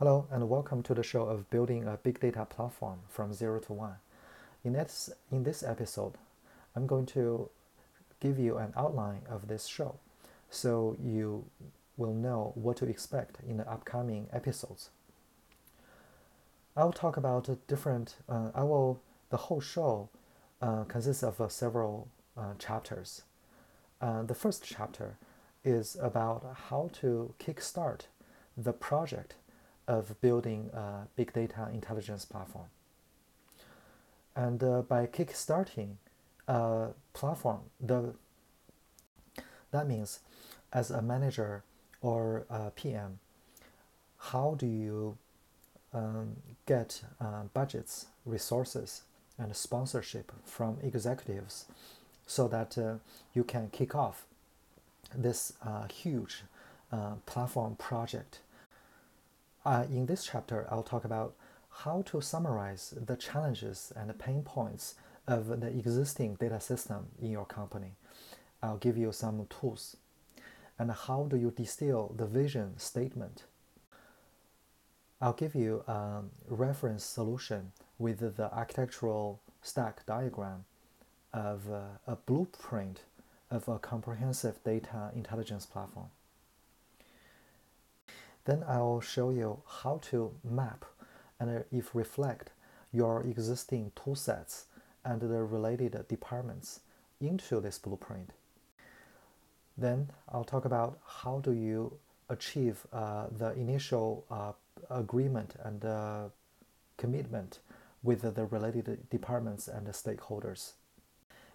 Hello, and welcome to the show of building a big data platform from zero to one. In this, in this episode, I'm going to give you an outline of this show so you will know what to expect in the upcoming episodes. I'll talk about different, uh, I will, the whole show uh, consists of uh, several uh, chapters. Uh, the first chapter is about how to kickstart the project of building a big data intelligence platform. And uh, by kickstarting a platform, the, that means as a manager or a PM, how do you um, get uh, budgets, resources, and sponsorship from executives so that uh, you can kick off this uh, huge uh, platform project uh, in this chapter, I'll talk about how to summarize the challenges and the pain points of the existing data system in your company. I'll give you some tools. And how do you distill the vision statement? I'll give you a reference solution with the architectural stack diagram of a blueprint of a comprehensive data intelligence platform. Then I'll show you how to map and if reflect your existing tool sets and the related departments into this blueprint. Then I'll talk about how do you achieve uh, the initial uh, agreement and uh, commitment with the related departments and the stakeholders.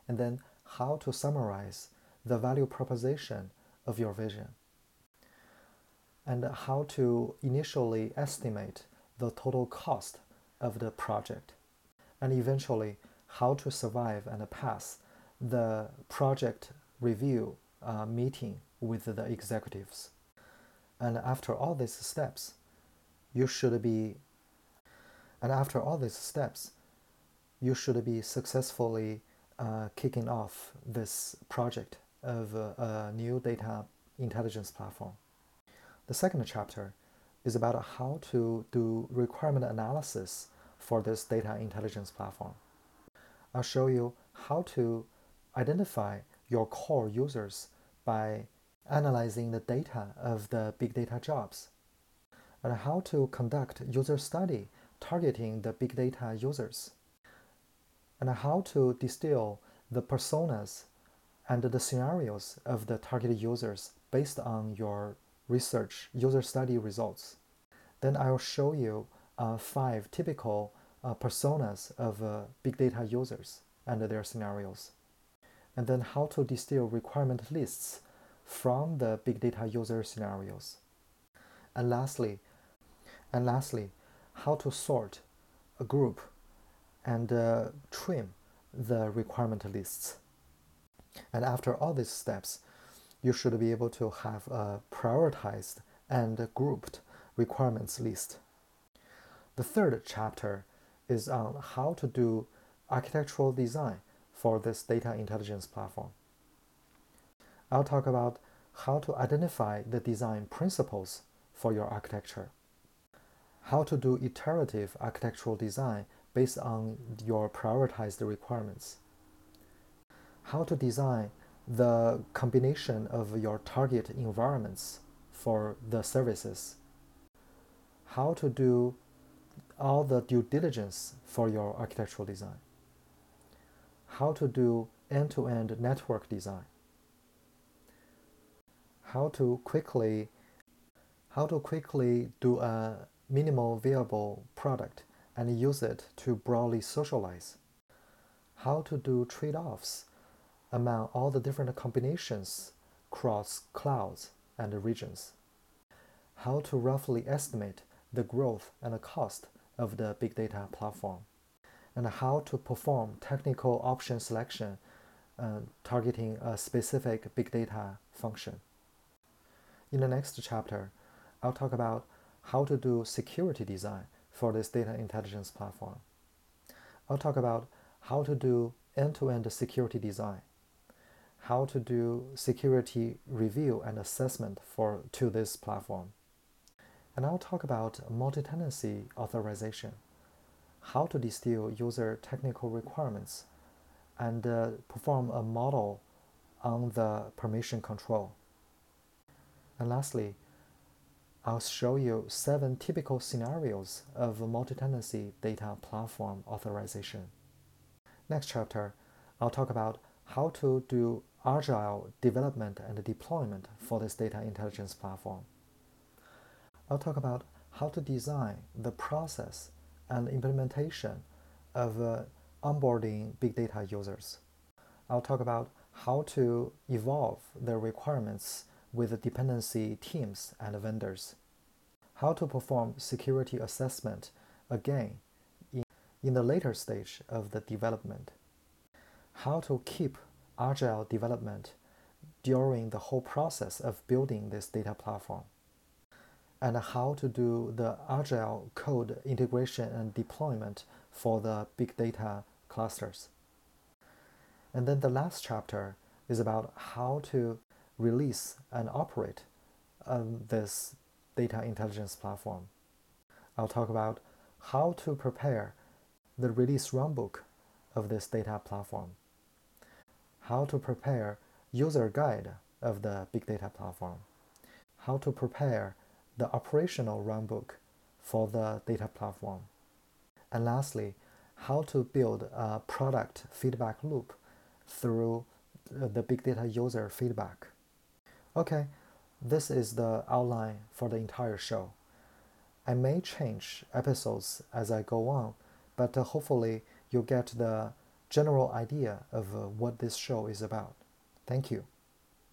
And then how to summarize the value proposition of your vision and how to initially estimate the total cost of the project, and eventually how to survive and pass the project review uh, meeting with the executives. And after all these steps, you should be, and after all these steps, you should be successfully uh, kicking off this project of uh, a new data intelligence platform. The second chapter is about how to do requirement analysis for this data intelligence platform. I'll show you how to identify your core users by analyzing the data of the big data jobs, and how to conduct user study targeting the big data users, and how to distill the personas and the scenarios of the targeted users based on your research user study results. Then I'll show you uh, five typical uh, personas of uh, big data users and their scenarios. And then how to distill requirement lists from the big data user scenarios. And lastly, and lastly, how to sort a group and uh, trim the requirement lists. And after all these steps, you should be able to have a prioritized and grouped requirements list. The third chapter is on how to do architectural design for this data intelligence platform. I'll talk about how to identify the design principles for your architecture, how to do iterative architectural design based on your prioritized requirements, how to design the combination of your target environments for the services, how to do all the due diligence for your architectural design, how to do end-to-end network design, how to quickly how to quickly do a minimal viable product and use it to broadly socialize, how to do trade-offs among all the different combinations across clouds and regions. How to roughly estimate the growth and the cost of the big data platform, and how to perform technical option selection uh, targeting a specific big data function. In the next chapter, I'll talk about how to do security design for this data intelligence platform. I'll talk about how to do end to end security design how to do security review and assessment for to this platform. And I'll talk about multi-tenancy authorization, how to distill user technical requirements, and uh, perform a model on the permission control. And lastly, I'll show you seven typical scenarios of multi-tenancy data platform authorization. Next chapter, I'll talk about how to do agile development and deployment for this data intelligence platform. I'll talk about how to design the process and implementation of uh, onboarding big data users. I'll talk about how to evolve the requirements with the dependency teams and vendors, how to perform security assessment again in, in the later stage of the development, how to keep agile development during the whole process of building this data platform and how to do the agile code integration and deployment for the big data clusters. And then the last chapter is about how to release and operate um, this data intelligence platform. I'll talk about how to prepare the release runbook of this data platform, how to prepare user guide of the big data platform, how to prepare the operational runbook for the data platform. And lastly, how to build a product feedback loop through the big data user feedback. Okay, this is the outline for the entire show. I may change episodes as I go on, but hopefully you'll get the general idea of uh, what this show is about. Thank you.